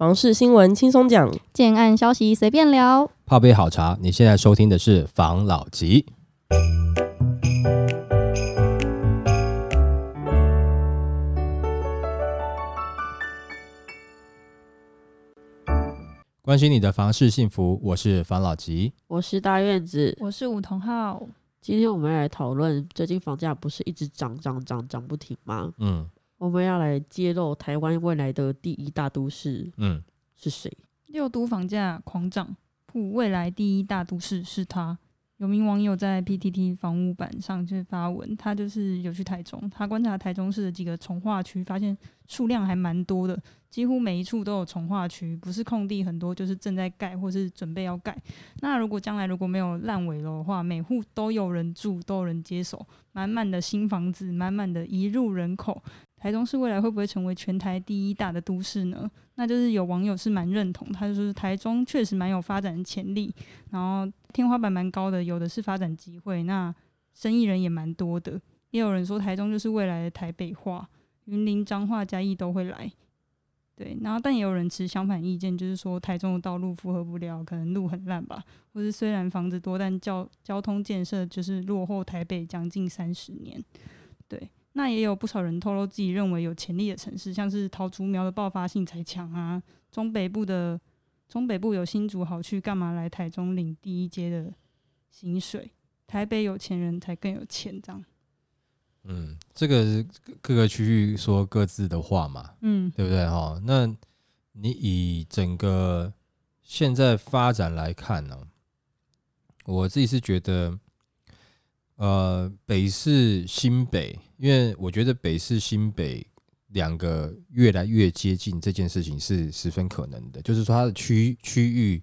房事新闻轻松讲，建案消息随便聊。泡杯好茶，你现在收听的是房老吉。关心你的房事幸福，我是房老吉。我是大院子。我是梧桐浩。今天我们来讨论，最近房价不是一直涨涨涨涨不停吗？嗯我们要来揭露台湾未来的第一大都市嗯，是谁？六都房价狂涨，普未来第一大都市是他。有名网友在 PTT 房屋版上就发文，他就是有去台中，他观察台中市的几个从化区，发现数量还蛮多的，几乎每一处都有从化区，不是空地很多，就是正在盖或是准备要盖。那如果将来如果没有烂尾楼的话，每户都有人住，都有人接手，满满的新房子，满满的一入人口。台中市未来会不会成为全台第一大的都市呢？那就是有网友是蛮认同，他就说台中确实蛮有发展潜力，然后天花板蛮高的，有的是发展机会，那生意人也蛮多的。也有人说台中就是未来的台北化，云林、彰化、嘉义都会来。对，然后但也有人持相反意见，就是说台中的道路负荷不了，可能路很烂吧，或是虽然房子多，但交交通建设就是落后台北将近三十年。对，那也有不少人透露自己认为有潜力的城市，像是桃竹苗的爆发性才强啊，中北部的中北部有新竹好去，干嘛来台中领第一阶的薪水？台北有钱人才更有钱，这样。嗯，这个各各个区域说各自的话嘛，嗯对不对哈？那你以整个现在发展来看呢、我自己是觉得，呃，北市、新北，因为我觉得北市、新北两个越来越接近这件事情是十分可能的，就是说它的区区域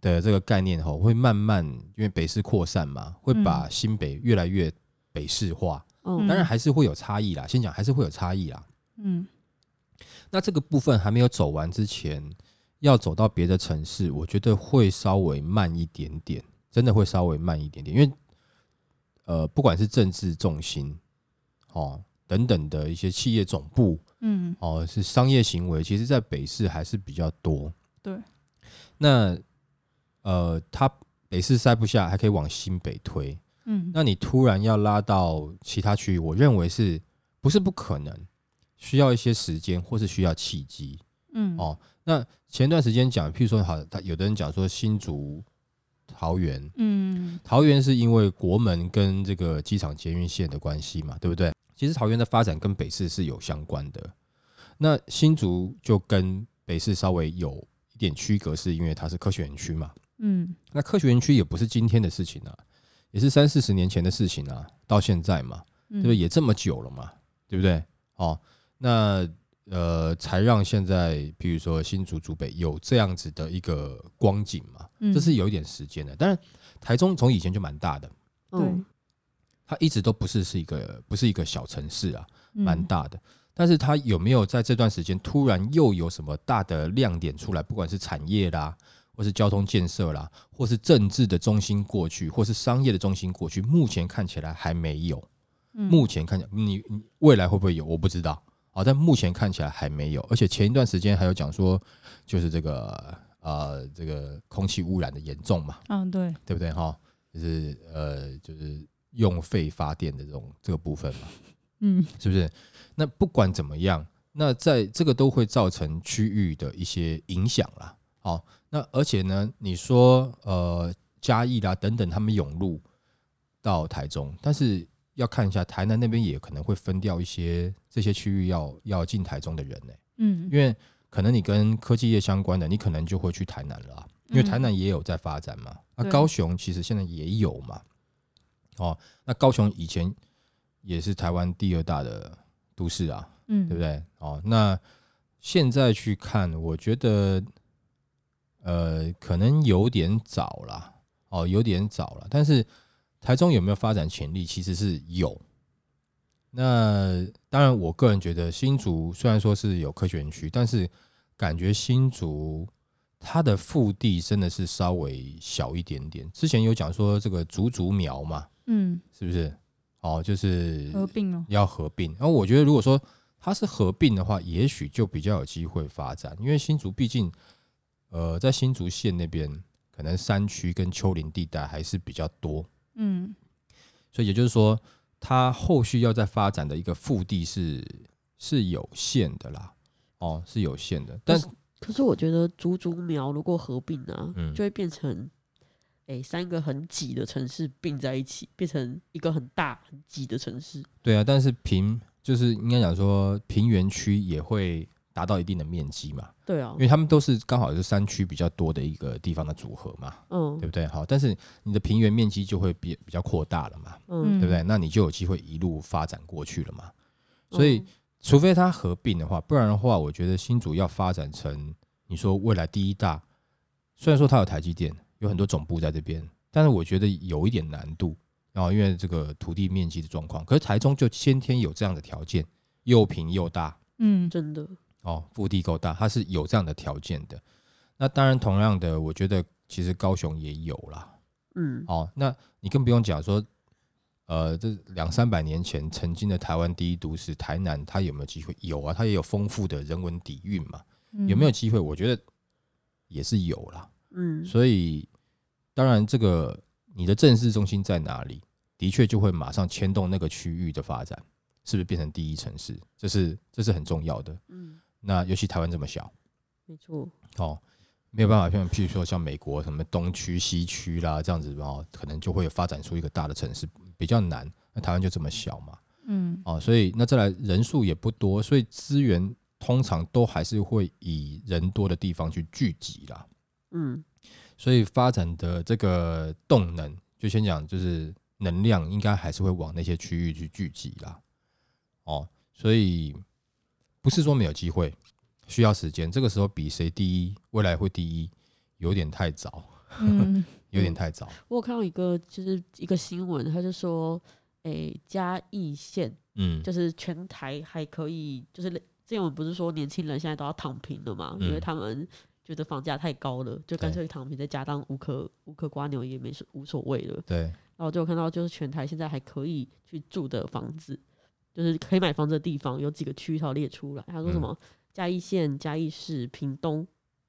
的这个概念吼，会慢慢因为北市扩散嘛，会把新北越来越北市化。嗯，当然还是会有差异啦，先讲还是会有差异啦。嗯那这个部分还没有走完之前，要走到别的城市，我觉得会稍微慢一点点，真的会稍微慢一点点，因为呃，不管是政治重心哦等等的一些企业总部嗯哦，是商业行为，其实在北市还是比较多。对，那呃，它北市塞不下，还可以往新北推。嗯那你突然要拉到其他区域，我认为是不是不可能？需要一些时间，或是需要契机嗯哦。那前段时间讲，譬如说，好，他有的人讲说新竹、桃园，嗯桃园是因为国门跟这个机场捷运线的关系嘛，对不对？其实桃园的发展跟北市是有相关的。那新竹就跟北市稍微有一点区隔，是因为它是科学园区嘛。嗯那科学园区也不是今天的事情啊，也是三四十年前的事情啊，到现在嘛，嗯，对不对？也这么久了嘛，对不对？哦，那呃，才让现在，比如说新竹、竹北有这样子的一个光景嘛，嗯这是有一点时间的。但是，台中从以前就蛮大的，嗯它一直都不是是一个不是一个小城市啊，嗯蛮大的。但是它有没有在这段时间突然又有什么大的亮点出来？不管是产业啦，或是交通建设啦，或是政治的中心过去，或是商业的中心过去，目前看起来还没有。嗯目前看起来，你你未来会不会有？我不知道啊，但目前看起来还没有。而且前一段时间还有讲说，就是这个呃，这个空气污染的严重嘛，嗯对，对不对哈？就是呃，就是用废发电的这种这个部分嘛，嗯是不是？那不管怎么样，那在这个都会造成区域的一些影响啦。好，那而且呢，你说呃嘉义啦等等，他们涌入到台中，但是要看一下台南那边也可能会分掉一些这些区域要要进台中的人呢、嗯因为可能你跟科技业相关的，你可能就会去台南了啊、因为台南也有在发展嘛。那、对高雄其实现在也有嘛。哦，那高雄以前也是台湾第二大的都市啊，嗯对不对？哦，那现在去看，我觉得呃，可能有点早了，哦，有点早了。但是台中有没有发展潜力，其实是有。那当然，我个人觉得新竹虽然说是有科学园区，但是感觉新竹它的腹地真的是稍微小一点点。之前有讲说这个竹竹苗嘛，嗯是不是？哦，就是合并哦，要合并。然后我觉得，如果说它它是合并的话，也许就比较有机会发展，因为新竹毕竟，呃，在新竹县那边，可能山区跟丘陵地带还是比较多，嗯所以也就是说，它后续要再发展的一个腹地是是有限的啦，哦，是有限的，但可可是我觉得竹竹苗如果合并啊，嗯就会变成，诶、三个很挤的城市并在一起，变成一个很大很挤的城市。对啊，但是平就是应该讲说平原区也会达到一定的面积嘛，对啊因，为他们都是刚好是山区比较多的一个地方的组合嘛，嗯对不对？好，但是你的平原面积就会比比较扩大了嘛，嗯，对不对？那你就有机会一路发展过去了嘛。所以嗯，除非它合并的话，不然的话，我觉得新竹要发展成你说未来第一大，虽然说它有台积电，有很多总部在这边，但是我觉得有一点难度。然后因为这个土地面积的状况，可是台中就先天有这样的条件，又平又大嗯真的，哦，腹地够大，它是有这样的条件的。那当然，同样的，我觉得其实高雄也有啦。嗯，哦，那你更不用讲说，呃，这两三百年前曾经的台湾第一都市台南，它有没有机会？有啊，它也有丰富的人文底蕴嘛。嗯有没有机会？我觉得也是有啦。嗯，所以，当然这个你的政治中心在哪里，的确就会马上牵动那个区域的发展，是不是变成第一城市？这是这是很重要的。嗯，那尤其台湾这么小，没错，哦，没有办法像譬如说像美国什么东区、西区啦这样子哦，可能就会发展出一个大的城市，比较难。那台湾就这么小嘛，嗯哦，所以那再来人数也不多，所以资源通常都还是会以人多的地方去聚集啦。嗯所以发展的这个动能，就先讲就是能量，应该还是会往那些区域去聚集啦。哦，所以不是说没有机会，需要时间。这个时候比谁第一，未来会第一，有点太早，嗯有点太早。我有看到一个就是一个新闻，他就说，诶、嘉义县嗯，就是全台还可以，就是之前我们不是说年轻人现在都要躺平了嘛，因为嗯他们觉得房价太高了，就干脆躺平在家当无壳无壳瓜牛也没所无所谓了。对，然后我就看到，就是全台现在还可以去住的房子，就是可以买房子的地方，有几个区域它有列出来。他说什嗯么嘉义县、嘉义市、屏东、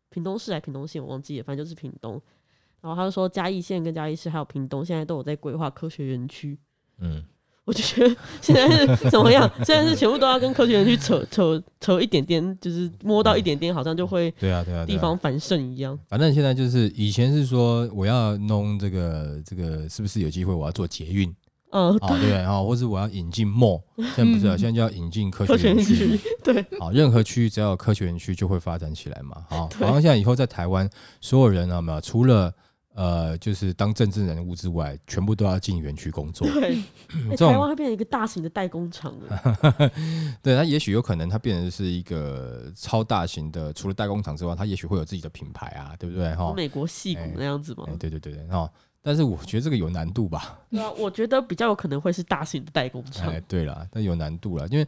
屏东市还屏东县，我忘记了，反正就是屏东。然后他就说嘉义县跟嘉义市还有屏东现在都有在规划科学园区。嗯，我就觉得现在是怎么样？现在是全部都要跟科学园区扯扯扯一点点，就是摸到一点点，好像就会对啊，对啊，对啊地方繁盛一样。反正现在就是以前是说我要弄这个这个，是不是有机会我要做捷运嗯，啊？对不对啊？或是我要引进 mall，现在不是啊，嗯现在就要引进科科学园区。对，好，任何区域只要有科学园区就会发展起来嘛。好，对好像现在以后在台湾，所有人啊，没有除了呃，就是当政治人物之外，全部都要进园区工作。对，台湾会变成一个大型的代工厂了。对，它也许有可能它变成是一个超大型的，除了代工厂之外，它也许会有自己的品牌啊，对不对？哈，美国戏骨哎那样子吗哎，？对对对对，哈。但是我觉得这个有难度吧？对啊，我觉得比较有可能会是大型的代工厂哎，。对了，那有难度了，因为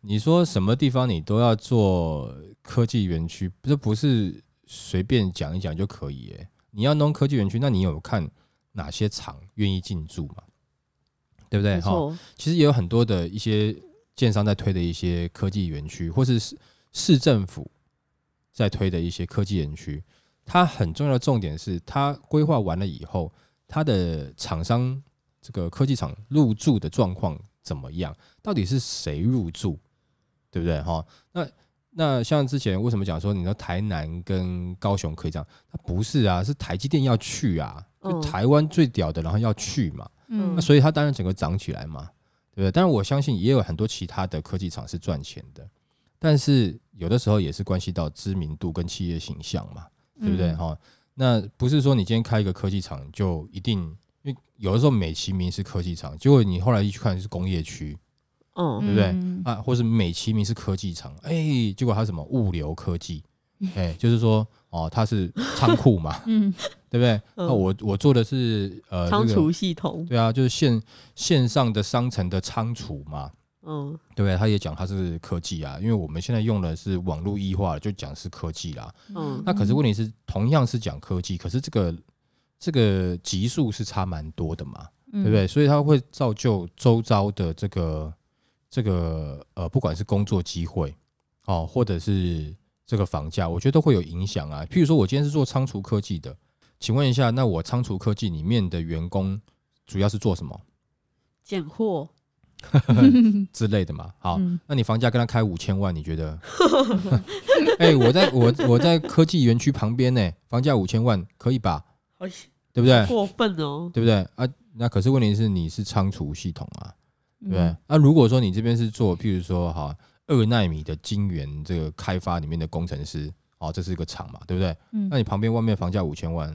你说什么地方你都要做科技园区，不是不是随便讲一讲就可以耶。你要弄科技园区，那你有看哪些厂愿意进驻嘛？对不对？哈，其实也有很多的一些建商在推的一些科技园区，或是市市政府在推的一些科技园区。它很重要的重点是，它规划完了以后，它的厂商这个科技厂入驻的状况怎么样？到底是谁入驻？对不对？哈，那那像之前为什么讲说，你说台南跟高雄可以这样？它不是啊，是台积电要去啊，就嗯台湾最屌的，然后要去嘛。嗯那所以它当然整个涨起来嘛，对不对？但是我相信也有很多其他的科技厂是赚钱的，但是有的时候也是关系到知名度跟企业形象嘛，对不对？嗯哈、那不是说你今天开一个科技厂就一定，因为有的时候美其名是科技厂，结果你后来一去看是工业区嗯，对不对嗯。啊，或是美其名是科技厂，哎，结果它什么物流科技，哎，就是说哦，它是仓库嘛，嗯对不对？嗯。那我我做的是呃仓储系统，对啊，就是线线上的商城的仓储嘛，嗯对？他也讲它是科技啊，因为我们现在用的是网络异化，就讲是科技啦。嗯那可是问题是，同样是讲科技，可是这个这个级数是差蛮多的嘛，对对不对？所以它会造就周遭的这个这个呃，不管是工作机会哦，或者是这个房价，我觉得都会有影响啊。譬如说，我今天是做仓储科技的，请问一下，那我仓储科技里面的员工主要是做什么拣货，之类的嘛？好，嗯那你房价跟他开五千万，你觉得？哎、我在我我在科技园区旁边呢，房价五千万可以吧？好对不对？过分哦。对不对啊？那可是问题是你是仓储系统啊，对不对？嗯那、如果说你这边是做，譬如说哈二纳米的晶圆这个开发里面的工程师，哦，这是一个厂嘛，对不对？嗯那你旁边外面房价五千万，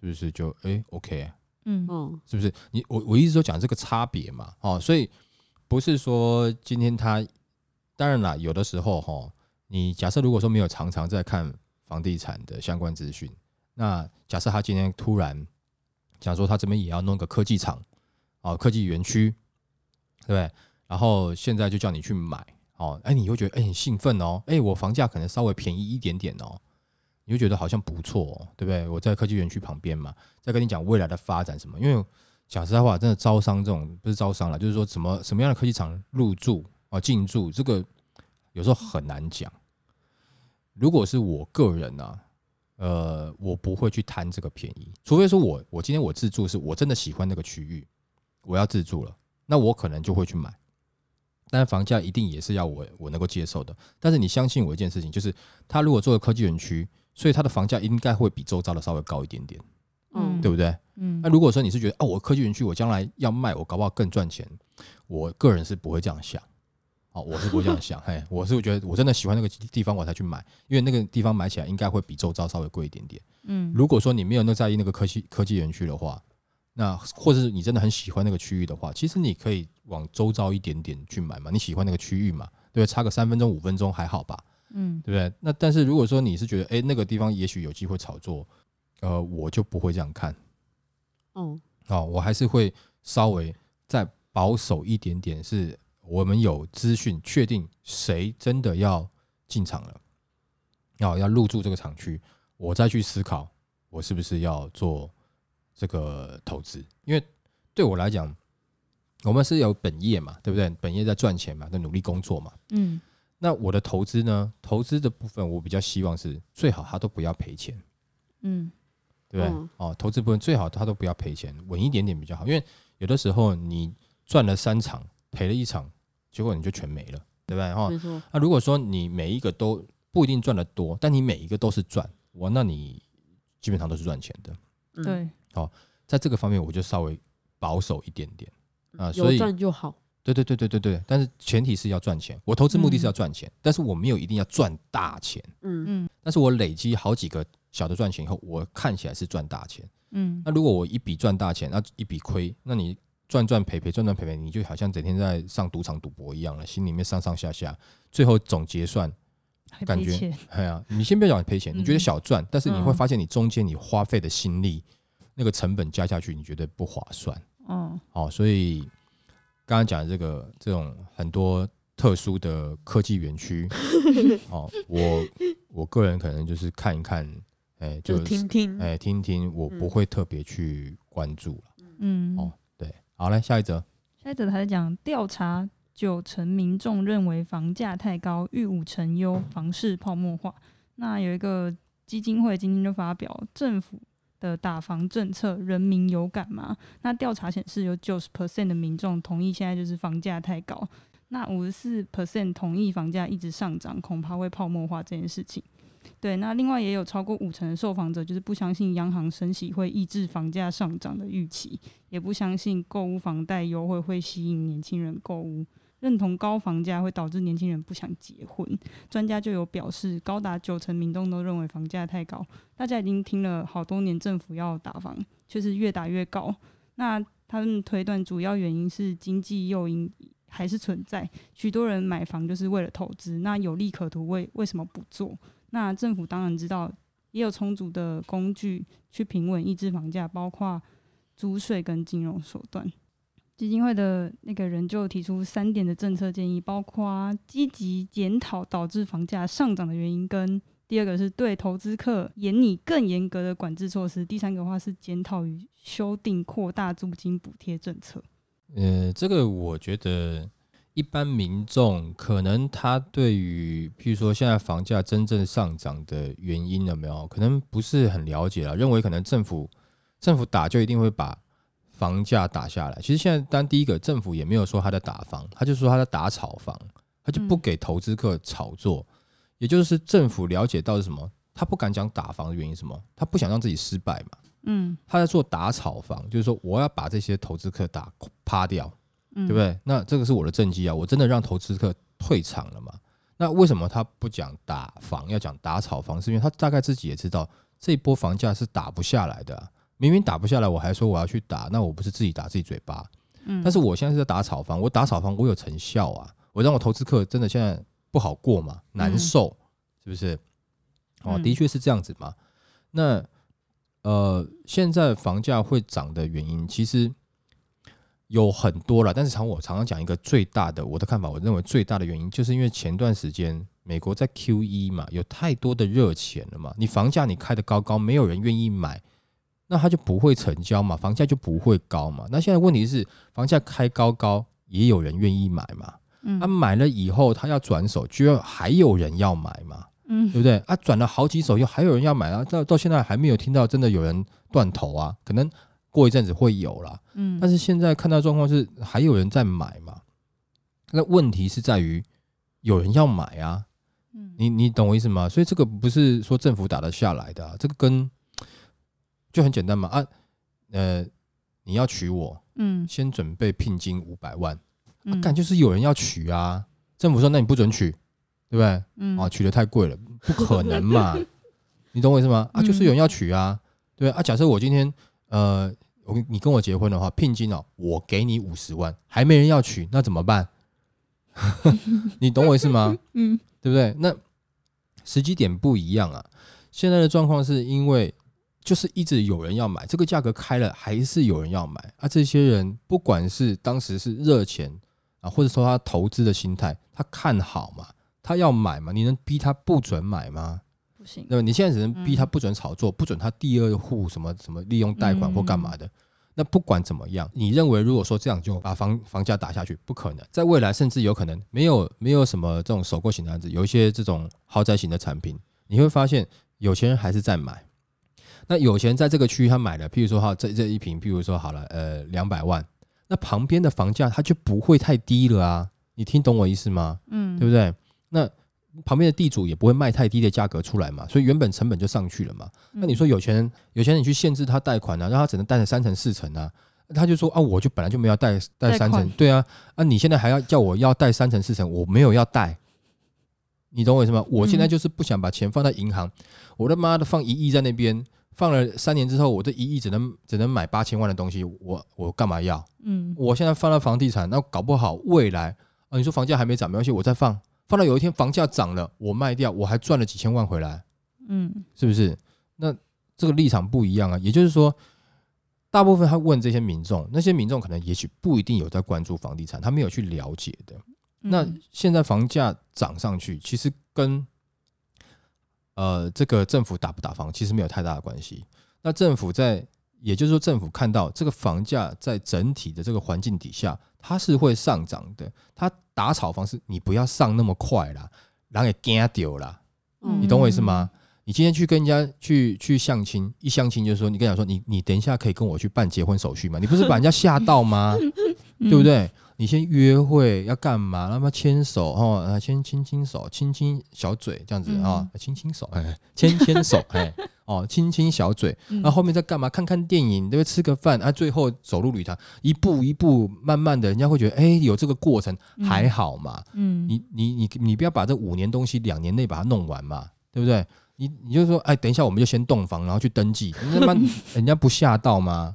是不是就哎 OK 啊？嗯嗯是不是？你我我一直都讲这个差别嘛，哦，所以不是说今天他，当然啦，有的时候哈，你假设如果说没有常常在看房地产的相关资讯，那假设他今天突然讲说他这边也要弄个科技厂，哦，科技园区，对不对？然后现在就叫你去买，哦，哎，你会觉得哎很兴奋哦，哎，我房价可能稍微便宜一点点哦，你就觉得好像不错、哦，对不对？我在科技园区旁边嘛，在跟你讲未来的发展什么，因为讲实在话，真的招商这种不是招商了，就是说什么什么样的科技厂入驻啊进驻，这个有时候很难讲。如果是我个人啊，呃，我不会去贪这个便宜，除非说我我今天我自住是我真的喜欢那个区域，我要自住了，那我可能就会去买。但是房价一定也是要我我能够接受的。但是你相信我一件事情，就是他如果做了科技园区，所以它的房价应该会比周遭的稍微高一点点，嗯对不对？嗯那如果说你是觉得哦，我科技园区我将来要卖，我搞不好更赚钱，我个人是不会这样想。哦，我是不会这样想，嘿，我是觉得我真的喜欢那个地方，我才去买，因为那个地方买起来应该会比周遭稍微贵一点点。嗯如果说你没有那在意那个科技科技园区的话，那或者是你真的很喜欢那个区域的话，其实你可以往周遭一点点去买嘛，你喜欢那个区域嘛，对不对？差个三分钟五分钟还好吧，嗯对不对？那但是如果说你是觉得，哎，那个地方也许有机会炒作，呃，我就不会这样看。哦，哦，我还是会稍微再保守一点点，是我们有资讯确定谁真的要进场了，要要入驻这个厂区，我再去思考我是不是要做这个投资，因为对我来讲，我们是有本业嘛，对不对？本业在赚钱嘛，在努力工作嘛。嗯那我的投资呢？投资的部分，我比较希望是最好他都不要赔钱。嗯对不对？嗯哦，投资部分最好他都不要赔钱，稳一点点比较好。因为有的时候你赚了三场，赔了一场，结果你就全没了，对不对？哈、没错，那如果说你每一个都不一定赚得多，但你每一个都是赚，我，那你基本上都是赚钱的。嗯，对在这个方面，我就稍微保守一点点啊，所有以赚就好。对对对对对对，但是前提是要赚钱。我投资目的是要赚钱，但是我没有一定要赚大钱。嗯嗯但是我累积好几个小的赚钱以后，我看起来是赚大钱。嗯那如果我一笔赚大钱，那一笔亏，那你赚赚赔赔赚赚赔赔，你就好像整天在上赌场赌博一样了，心里面上上下下，最后总结算，感觉哎呀，你先不要讲赔钱，你觉得嗯小赚，但是你会嗯发现你中间你花费的心力，那个成本加下去，你觉得不划算。嗯哦，所以刚刚讲的这个这种很多特殊的科技园区，哦，我我个人可能就是看一看，哎，就就是听听，哎听听，我不嗯会特别去关注了。嗯哦对，好来下一则，下一则他在讲调查，九成民众认为房价太高，逾五成忧房市泡沫化。那有一个基金会今天就发表政府的打房政策，人民有感吗？那调查显示，有九十 percent 的民众同意现在就是房价太高，那五十四 percent 同意房价一直上涨，恐怕会泡沫化这件事情。对，那另外也有超过五成的受访者就是不相信央行升息会抑制房价上涨的预期。也不相信购屋房贷优惠会吸引年轻人购屋，认同高房价会导致年轻人不想结婚。专家就有表示，高达九成民众都认为房价太高。大家已经听了好多年，政府要打房，却是越打越高。那他们推断主要原因是经济诱因还是存在，许多人买房就是为了投资，那有利可图，为为什么不做？那政府当然知道，也有充足的工具去平稳抑制房价，包括租税跟金融手段。基金会的那个人就提出三点的政策建议，包括积极检讨导致房价上涨的原因，跟第二个是对投资客严拟更严格的管制措施，第三个话是检讨与修订扩大租金补贴政策。呃，这个我觉得一般民众可能他对于，譬如说现在房价真正上涨的原因有没有，可能不是很了解了，认为可能政府政府打就一定会把房价打下来。其实现在，当第一个政府也没有说他在打房，他就说他在打炒房，他就不嗯给投资客炒作。也就是政府了解到是什么，他不敢讲打房的原因是什么，他不想让自己失败嘛。嗯他在做打炒房，就是说我要把这些投资客打趴掉。嗯，对不？对？那这个是我的政绩啊，我真的让投资客退场了嘛？那为什么他不讲打房，要讲打炒房？是因为他大概自己也知道这一波房价是打不下来的啊、明明打不下来，我还说我要去打，那我不是自己打自己嘴巴？嗯，但是我现在是在打炒房，我打炒房我有成效啊，我让我投资客真的现在不好过嘛，难受，是不是？哦，嗯的确是这样子嘛。那呃，现在房价会涨的原因其实有很多了，但是常我常常讲一个最大的我的看法，我认为最大的原因就是因为前段时间美国在 Q 一嘛，有太多的热钱了嘛，你房价你开的高高，没有人愿意买。那它就不会成交嘛，房价就不会高嘛。那现在问题是，房价开高高，也有人愿意买嘛。嗯他、买了以后，他要转手，就要还有人要买嘛，嗯对不对？啊，转了好几手，又还有人要买啊，到到现在还没有听到真的有人断头啊，可能过一阵子会有啦。嗯，但是现在看到状况是还有人在买嘛，那问题是在于有人要买啊，嗯你你懂我意思吗？所以这个不是说政府打得下来的、啊，这个跟就很简单嘛啊，呃，你要娶我，嗯先准备聘金五百万，嗯干、就是有人要娶啊，政府说那你不准娶，对不对？嗯啊，娶的太贵了，不可能嘛，你懂我意思吗？啊，就是有人要娶啊，对啊，假设我今天呃，我跟你跟我结婚的话，聘金哦，我给你五十万，还没人要娶，那怎么办？你懂我意思吗？嗯对不对？那时机点不一样啊。现在的状况是因为就是一直有人要买，这个价格开了还是有人要买啊。这些人不管是当时是热钱啊，或者说他投资的心态，他看好嘛，他要买嘛，你能逼他不准买吗？不行，对吧？你现在只能逼他不准炒作，不准他第二户什么什么利用贷款或干嘛的。那不管怎么样，你认为如果说这样就把房房价打下去，不可能。在未来甚至有可能没有没有什么这种首购型的案子，有一些这种豪宅型的产品，你会发现有钱人还是在买。那有钱人在这个区域他买了，譬如说哈这这一平，譬如说好了呃两百万，那旁边的房价它就不会太低了啊。你听懂我意思吗？嗯，对不对？那旁边的地主也不会卖太低的价格出来嘛，所以原本成本就上去了嘛。嗯那你说有钱人，有钱人你去限制他贷款啊，让他只能贷三成四成啊，他就说啊，我就本来就没有贷贷三成对啊，啊你现在还要叫我要贷三成四成，我没有要贷，你懂我意思吗？我现在嗯就是不想把钱放在银行，我他妈的放一亿在那边，放了三年之后，我这一亿只能只能买八千万的东西，我我干嘛要？嗯我现在放了房地产，那搞不好未来啊，你说房价还没涨，没关系，我再放，放到有一天房价涨了，我卖掉，我还赚了几千万回来，嗯是不是？那这个立场不一样啊。也就是说，大部分他问这些民众，那些民众可能也许不一定有在关注房地产，他没有去了解的。那嗯现在房价涨上去，其实跟呃这个政府打不打房其实没有太大的关系。那政府在，也就是说政府看到这个房价在整体的这个环境底下，它是会上涨的。它打炒房是你不要上那么快啦，然后给惊丢啦，嗯你懂我意思吗？你今天去跟人家去去相亲，一相亲就是说，你跟他说，你你等一下可以跟我去办结婚手续吗？你不是把人家吓到吗？嗯 对不？对？你先约会要干嘛？让他牵手哦，啊，先亲亲手，亲亲小嘴，这样子啊，亲亲手，哎，牵牵手，哎，哦，亲亲小嘴，嗯那后面再干嘛？看看电影，对不对？吃个饭啊，最后走入礼堂，一步一步，慢慢的，人家会觉得，哎，有这个过程嗯还好嘛。嗯，你你你你不要把这五年东西两年内把它弄完嘛，对不对？你你就说，哎，等一下我们就先洞房，然后去登记，那妈 人家不吓到吗？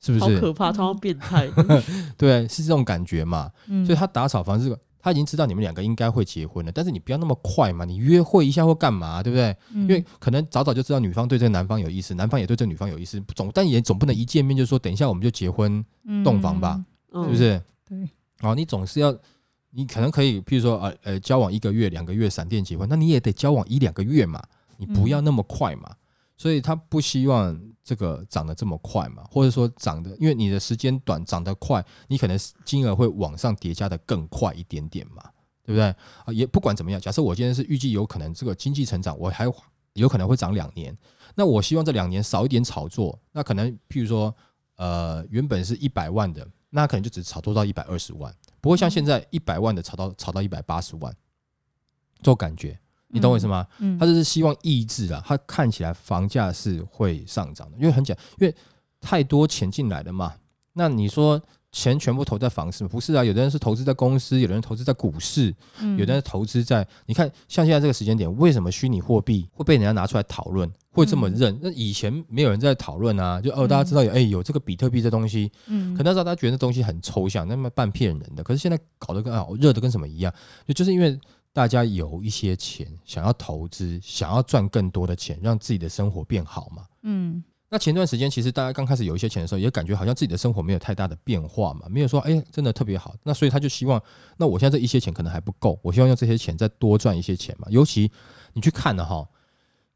是不是？好可怕，他好像变态。对，是这种感觉嘛。嗯所以他打扫房这个，他已经知道你们两个应该会结婚了，但是你不要那么快嘛，你约会一下或干嘛，对不对？因因为可能早早就知道女方对这个男方有意思，男方也对这个女方有意思，总但也总不能一见面就说等一下我们就结婚，洞房吧，嗯是不？是？对，哦，你总是要，你可能可以，譬如说呃呃，交往一个月、两个月，闪电结婚，那你也得交往一两个月嘛，你不要那么快嘛。所以他不希望这个涨得这么快嘛，或者说涨得，因为你的时间短，涨得快，你可能金额会往上叠加的更快一点点嘛，对不对？啊，也不管怎么样，假设我今天是预计有可能这个经济成长，我还有可能会涨两年，那我希望这两年少一点炒作，那可能譬如说，呃，原本是一百万的，那可能就只炒作到一百二十万，不会像现在一百万的炒到炒到一百八十万，这种感觉。你懂我意思吗？嗯，他就是希望抑制啊，他看起来房价是会上涨的，因为很简，因为太多钱进来了嘛。那你说钱全部投在房市，不是啊？有的人是投资在公司，有的人投资在股市，嗯有的人投资在……你看，像现在这个时间点，为什么虚拟货币会被人家拿出来讨论，会这么认？那以前没有人在讨论啊，就哦，大家知道有哎有这个比特币这东西，嗯，可那时候大家觉得这东西很抽象，那么半骗人的。可是现在搞得跟啊热的跟什么一样，就就是因为大家有一些钱想要投资，想要赚更多的钱，让自己的生活变好嘛。嗯那前段时间其实大家刚开始有一些钱的时候，也感觉好像自己的生活没有太大的变化嘛，没有说哎真的特别好。那所以他就希望，那我现在这一些钱可能还不够，我希望用这些钱再多赚一些钱嘛。尤其你去看了哈，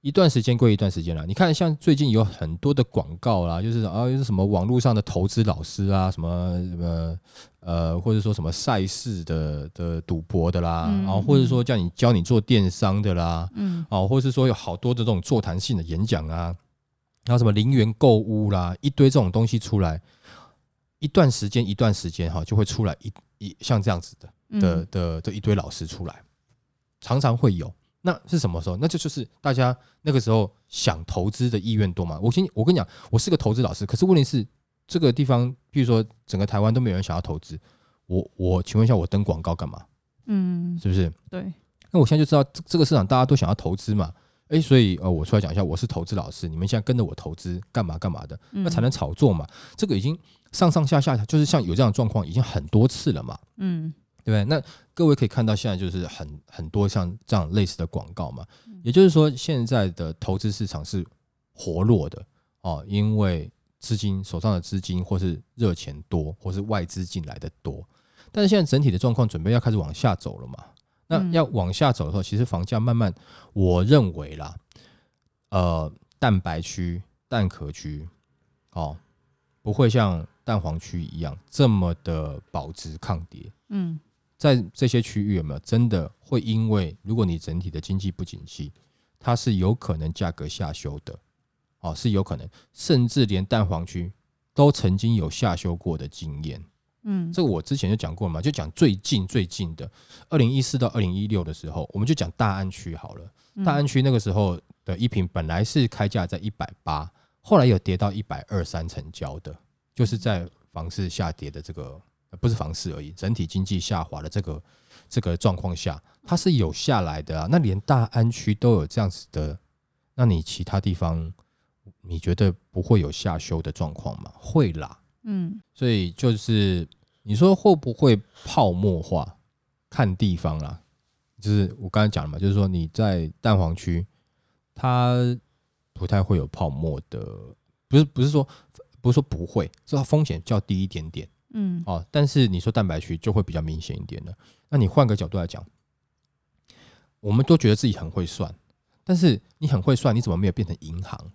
一段时间归一段时间了。你看像最近有很多的广告啦，就是啊是什么网络上的投资老师啊，什么什么呃，或者说什么赛事的的赌博的啦，嗯然后或者说叫你教你做电商的啦，嗯哦，或者是说有好多的这种座谈性的演讲啊，然后什么零元购物啦，一堆这种东西出来，一段时间一段时间哈，就会出来一一像这样子的的的一堆老师出来，常常会有。那是什么时候？那这就是大家那个时候想投资的意愿多嘛。我先我跟你讲，我是个投资老师，可是问题是这个地方，比如说整个台湾都没有人想要投资，我我请问一下，我登广告干嘛？嗯，是不是？对，那我现在就知道这这个市场大家都想要投资嘛，诶，所以呃，我出来讲一下，我是投资老师，你们现在跟着我投资干嘛干嘛的，那那才能炒作嘛。这个已经上上下下，就是像有这样的状况，已经很多次了嘛，嗯对不对？那各位可以看到，现在就是很很多像这样类似的广告嘛，也就是说，现在的投资市场是活络的哦，因为资金手上的资金或是热钱多，或是外资进来的多，但是现在整体的状况准备要开始往下走了嘛。那嗯要往下走的时候，其实房价慢慢，我认为啦，呃，蛋白区、蛋壳区，哦，不会像蛋黄区一样这么的保值抗跌。嗯在这些区域有没有真的会因为如果你整体的经济不景气，它是有可能价格下修的，哦，是有可能，甚至连蛋黄区都曾经有下修过的经验。嗯，这个我之前就讲过嘛，就讲最近最近的，二零一四到二零一六的时候，我们就讲大安区好了。嗯大安区那个时候的一平本来是开价在一百八，后来有跌到一百二三成交的，就是在房市下跌的这个，呃不是房市而已，整体经济下滑的这个这个状况下，它是有下来的啊。那连大安区都有这样子的，那你其他地方你觉得不会有下修的状况吗？会啦。嗯所以就是你说会不会泡沫化？看地方啦，就是我刚才讲了嘛，就是说你在蛋黄区，它不太会有泡沫的，不是不是说不是说不会，是它风险较低一点点嗯哦。但是你说蛋白区就会比较明显一点了。那你换个角度来讲，我们都觉得自己很会算，但是你很会算，你怎么没有变成银行？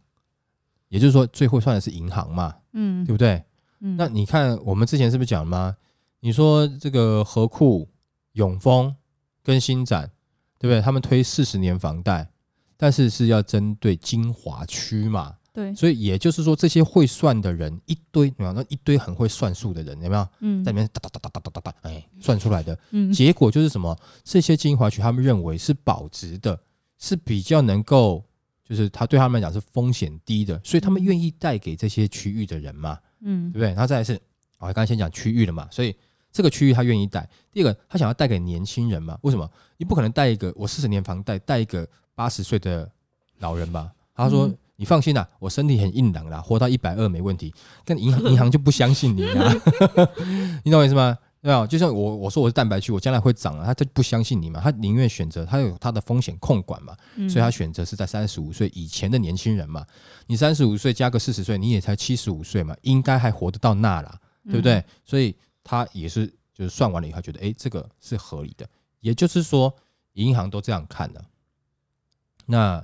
也就是说，最会算的是银行嘛，嗯对不对？嗯，那你看，我们之前是不是讲了吗？你说这个和库、永丰跟新展，对不对？他们推四十年房贷，但是是要针对金华区嘛，对，所以也就是说，这些会算的人一堆，有没一堆很会算数的人，有没有？嗯在里面哒哒哒哒哒哒哒哒，哎，算出来的嗯结果就是什么？这些精华区他们认为是保值的，是比较能够，就是他对他们来讲是风险低的，所以他们愿意带给这些区域的人嘛。嗯对不对？然后再来是，我刚才先讲区域了嘛，所以这个区域他愿意贷。第二个，他想要带给年轻人嘛？为什么？你不可能贷一个我四十年房贷，贷一个八十岁的老人吧？他说：“嗯你放心啦、我身体很硬朗啦，活到一百二没问题。”但银行银行就不相信你啊，你懂我意思吗？对吧？就像我我说我是蛋白区，我将来会涨啊，他就不相信你嘛，他宁愿选择他有他的风险控管嘛，嗯所以他选择是在三十五岁以前的年轻人嘛。你三十五岁加个四十岁，你也才七十五岁嘛，应该还活得到那啦，对不对？所以他也是就是算完了以后觉得，哎，这个是合理的。也就是说，银行都这样看的。那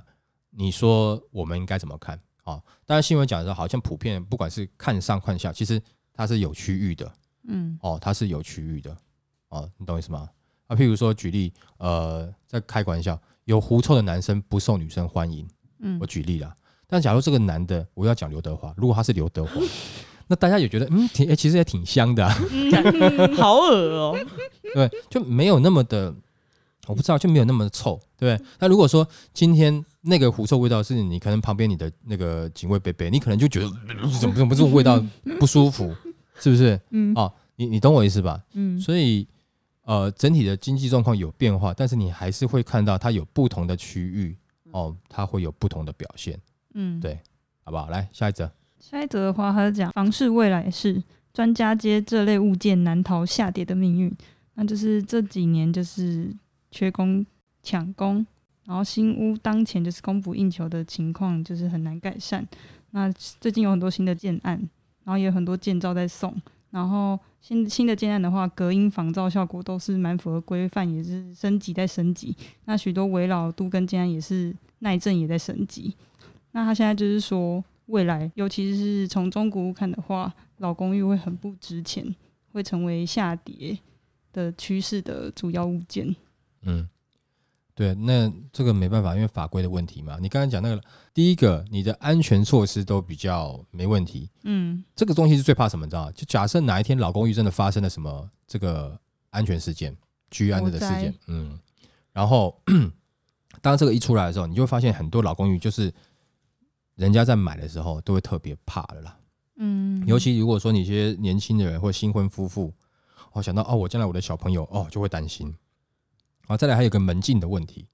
你说我们应该怎么看？哦，当然新闻讲的时候，好像普遍不管是看上看下，其实它是有区域的嗯哦，它是有区域的哦，你懂我意思吗？啊，譬如说举例，呃，在开玩笑，有狐臭的男生不受女生欢迎，嗯我举例了。但假如这个男的，我要讲刘德华，如果他是刘德华，那大家也觉得，嗯，挺、诶其实也挺香的、啊，好恶哦、对，就没有那么的，我不知道，就没有那么臭，对不对？那如果说今天那个狐臭味道是你可能旁边你的那个警卫贝贝，你可能就觉得呃怎么怎么这种味道不舒服，是不是？嗯哦，你你懂我意思吧？嗯所以呃，整体的经济状况有变化，但是你还是会看到它有不同的区域哦，它会有不同的表现，嗯对好不好？来下一则，下一则的话，它是讲房市未来是专家接这类物件难逃下跌的命运。那就是这几年就是缺工抢工，然后新屋当前就是供不应求的情况，就是很难改善。那最近有很多新的建案，然后也有很多建造在送。然后新新的建案的话，隔音防噪效果都是蛮符合规范，也是升级在升级。那许多围绕都跟建案也是耐震也在升级。那他现在就是说，未来尤其是从中古屋看的话，老公寓会很不值钱，会成为下跌的趋势的主要物件。嗯，对，那这个没办法，因为法规的问题嘛。你刚才讲那个，第一个，你的安全措施都比较没问题，嗯这个东西是最怕什么？你知道吗？就假设哪一天老公寓真的发生了什么这个安全事件、居安的事件，嗯，然后 当这个一出来的时候，你就会发现很多老公寓就是人家在买的时候都会特别怕的啦。嗯，尤其如果说你一些年轻的人或新婚夫妇，哦，想到哦，我将来我的小朋友哦，就会担心。再来还有个门禁的问题，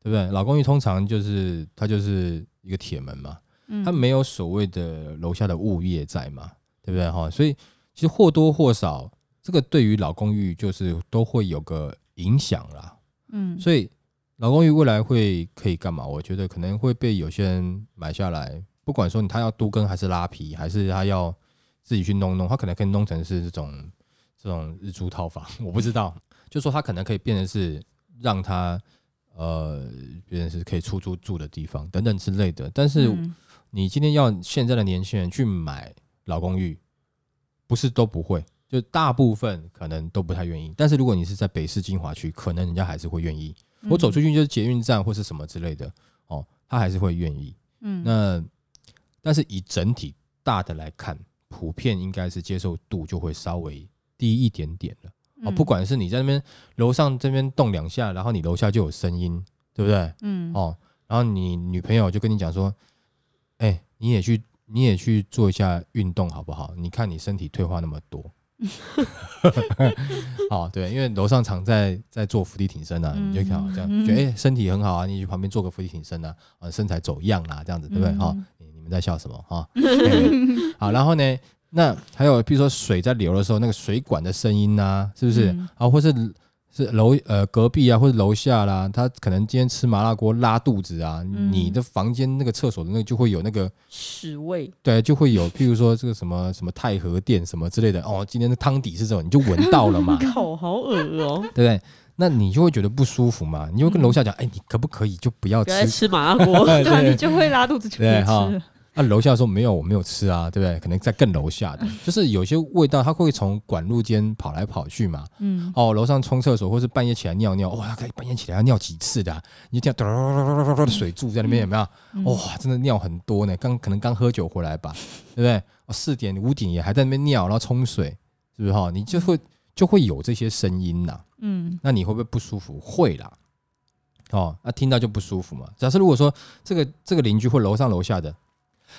对不对？老公寓通常就是它就是一个铁门嘛，嗯它没有所谓的楼下的物业在嘛，对不对哈？所以其实或多或少，这个对于老公寓就是都会有个影响啦。嗯，所以老公寓未来会可以干嘛？我觉得可能会被有些人买下来，不管说他要都更还是拉皮，还是他要自己去弄弄，他可能可以弄成是这种这种日租套房，我不知道。就说他可能可以变成是让他呃别人是可以出租住的地方等等之类的。但是嗯你今天要现在的年轻人去买老公寓，不是都不会，就大部分可能都不太愿意。但是如果你是在北市精华区，可能人家还是会愿意。我走出去就是捷运站或是什么之类的，哦，他还是会愿意。嗯，那但是以整体大的来看，普遍应该是接受度就会稍微低一点点了。哦，嗯不管是你在那边楼上这边动两下，然后你楼下就有声音，对不对？嗯哦，然后你女朋友就跟你讲说，哎、你也去，你也去做一下运动好不好？你看你身体退化那么多。哦，对，因为楼上常在在做伏地挺身啊，你就看好这样，嗯觉得哎、身体很好啊，你去旁边做个伏地挺身啊，啊身材走样啦，这样子对不对？哈、嗯你你们在笑什么哈？对 好，然后呢，那还有比如说水在流的时候，那个水管的声音呐、是不是？嗯啊，或是是楼呃隔壁啊，或者楼下啦，他可能今天吃麻辣锅拉肚子啊，嗯你的房间那个厕所的那个就会有那个屎味，对，就会有譬如说这个什么什么太和殿什么之类的哦，今天的汤底是这种，你就闻到了嘛，口，好恶哦、对不对？那你就会觉得不舒服嘛，你就会跟楼下讲，哎、你可不可以就不要吃？吃麻辣锅，对你就会拉肚子，就别吃对哈了。那楼下说没有，我没有吃啊，对不对？可能在更楼下的，就是有些味道它会从管路间跑来跑去嘛。嗯哦，楼上冲厕所，或是半夜起来尿尿，哇，可以半夜起来要尿几次的啊、你就听到水柱在那边有没有？嗯哇，真的尿很多呢，刚可能刚喝酒回来吧，对不对？哦，四点五点也还在那边尿，然后冲水，是不是哈？你就会就会有这些声音呐，嗯那你会不会不舒服？会啦。哦，那、听到就不舒服嘛。假设如果说这个这个邻居或楼上楼下的，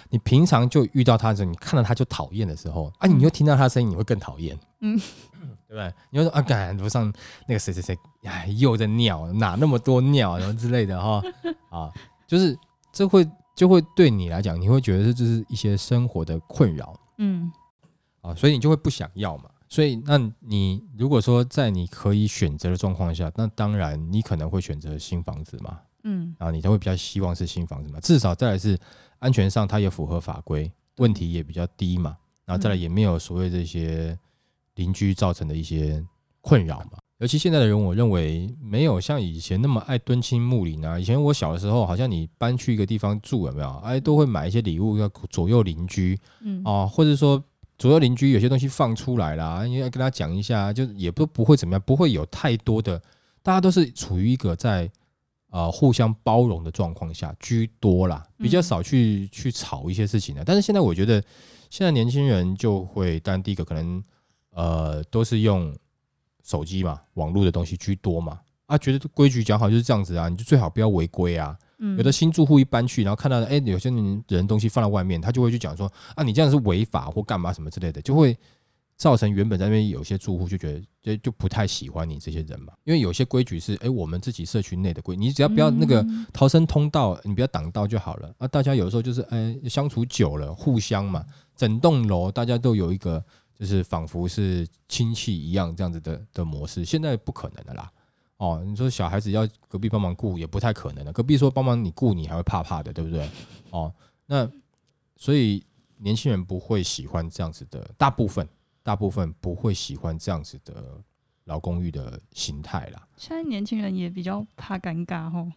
你平常就遇到他的时候，你看到他就讨厌的时候，啊，你又听到他的声音，你会更讨厌，嗯，对不对？你会说啊，赶楼上那个谁谁谁，哎，又在尿，哪那么多尿，然后之类的哈，啊，就是这会就会对你来讲，你会觉得这就是一些生活的困扰，嗯。啊，所以你就会不想要嘛。所以，那你如果说在你可以选择的状况下，那当然你可能会选择新房子嘛，嗯。然后你都会比较希望是新房子嘛，至少再来是安全上它也符合法规，问题也比较低嘛，然后再来也没有所谓这些邻居造成的一些困扰嘛。尤其现在的人，我认为没有像以前那么爱敦亲睦邻啊。以前我小的时候，好像你搬去一个地方住，有没有？哎，都会买一些礼物要左右邻居嗯啊，或者说左右邻居有些东西放出来啦，你要跟他讲一下，就也不不会怎么样，不会有太多的，大家都是处于一个在呃互相包容的状况下居多啦，比较嗯少去去吵一些事情的。但是现在我觉得，现在年轻人就会，当然第一个可能呃都是用手机嘛，网络的东西居多嘛。啊，觉得规矩讲好就是这样子啊，你就最好不要违规啊。嗯有的新住户一搬去，然后看到哎、有些人人东西放在外面，他就会去讲说啊，你这样是违法或干嘛什么之类的，就会造成原本在那边有些住户就觉得就就不太喜欢你这些人嘛，因为有些规矩是哎、我们自己社区内的规，你只要不要那个嗯逃生通道，你不要挡道就好了。啊，大家有时候就是哎、相处久了，互相嘛，整栋楼大家都有一个就是仿佛是亲戚一样这样子的的模式，现在不可能的啦。哦，你说小孩子要隔壁帮忙顾也不太可能的，隔壁说帮忙你顾你还会怕怕的，对不对？哦，那所以年轻人不会喜欢这样子的，大部分大部分不会喜欢这样子的老公寓的形态啦。现在年轻人也比较怕尴尬吼。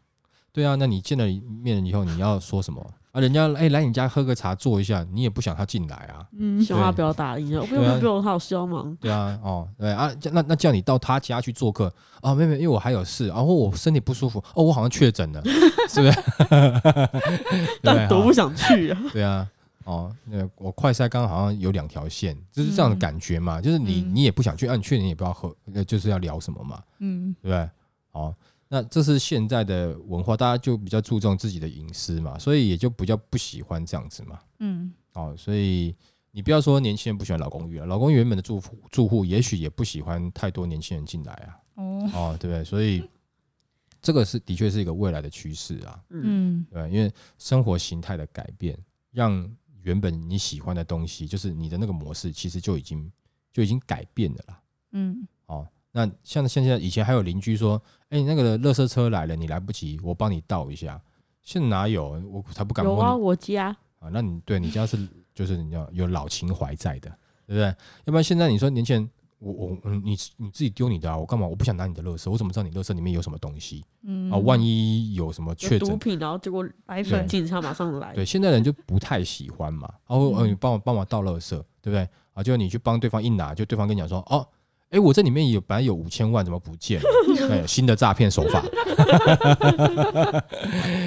对啊，那你见了面以后，你要说什么啊？人家哎、来你家喝个茶坐一下，你也不想他进来啊？嗯对希望他不要打应啊！不用不用不用，他有事要忙。对啊，哦，对啊，那那叫你到他家去做客啊？没有没有，因为我还有事，然、后我身体不舒服，哦，我好像确诊了，是不是？对但多不啊想去啊！对啊，哦，那我快筛刚刚好像有两条线，就是这样的嗯感觉嘛，就是你嗯你也不想去，啊，你去你也不知道喝，呃就是要聊什么嘛，嗯对不对？哦，那这是现在的文化，大家就比较注重自己的隐私嘛，所以也就比较不喜欢这样子嘛。嗯哦，所以你不要说年轻人不喜欢老公寓了，老公寓原本的住户住户也许也不喜欢太多年轻人进来啊，哦哦，对不对？所以这个是的确是一个未来的趋势啊，嗯，嗯对？因为生活形态的改变，让原本你喜欢的东西，就是你的那个模式，其实就已经就已经改变了啦。嗯哦，那像现在以前还有邻居说，哎、你那个垃圾车来了，你来不及，我帮你倒一下。现在哪有？我才不敢有啊，我家啊！那你对你家是就是你要有老情怀在的，对不对？要不然现在你说年轻人，我我嗯，你你自己丢你的啊，我干嘛？我不想拿你的垃圾，我怎么知道你垃圾里面有什么东西嗯啊？万一有什么确诊，毒品，然后结果对白粉警察马上来。对，现在人就不太喜欢嘛。然后呃，嗯你帮我帮我倒垃圾，对不对？啊，就你去帮对方一拿，就对方跟你讲说，哦，哎，我这里面有本来有五千万，怎么不见了？对，新的诈骗手法，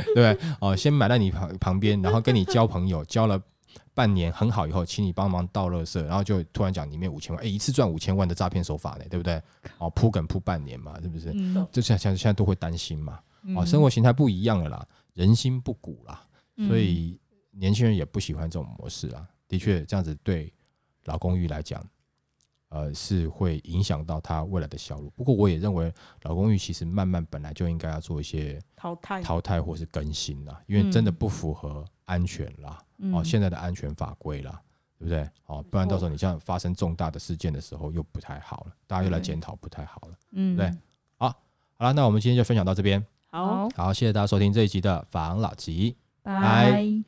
对不对？哦，先买在你旁旁边，然后跟你交朋友，交了。半年很好以后，请你帮忙倒垃圾，然后就突然讲里面五千万，哎，一次赚五千万的诈骗手法呢，对不对？哦，铺梗铺半年嘛，是不是？嗯就像像现在都会担心嘛，哦，嗯生活形态不一样了啦，人心不古啦，嗯所以年轻人也不喜欢这种模式啊。的确，这样子对老公寓来讲，呃，是会影响到他未来的销路。不过，我也认为老公寓其实慢慢本来就应该要做一些淘汰。淘汰或是更新啦，因为真的嗯不符合安全啦，哦，嗯现在的安全法规啦。对不对？哦，不然到时候你像发生重大的事件的时候，又不太好了，大家又来检讨，不太好了。嗯对好了，那我们今天就分享到这边。好，好，谢谢大家收听这一集的防老集。拜。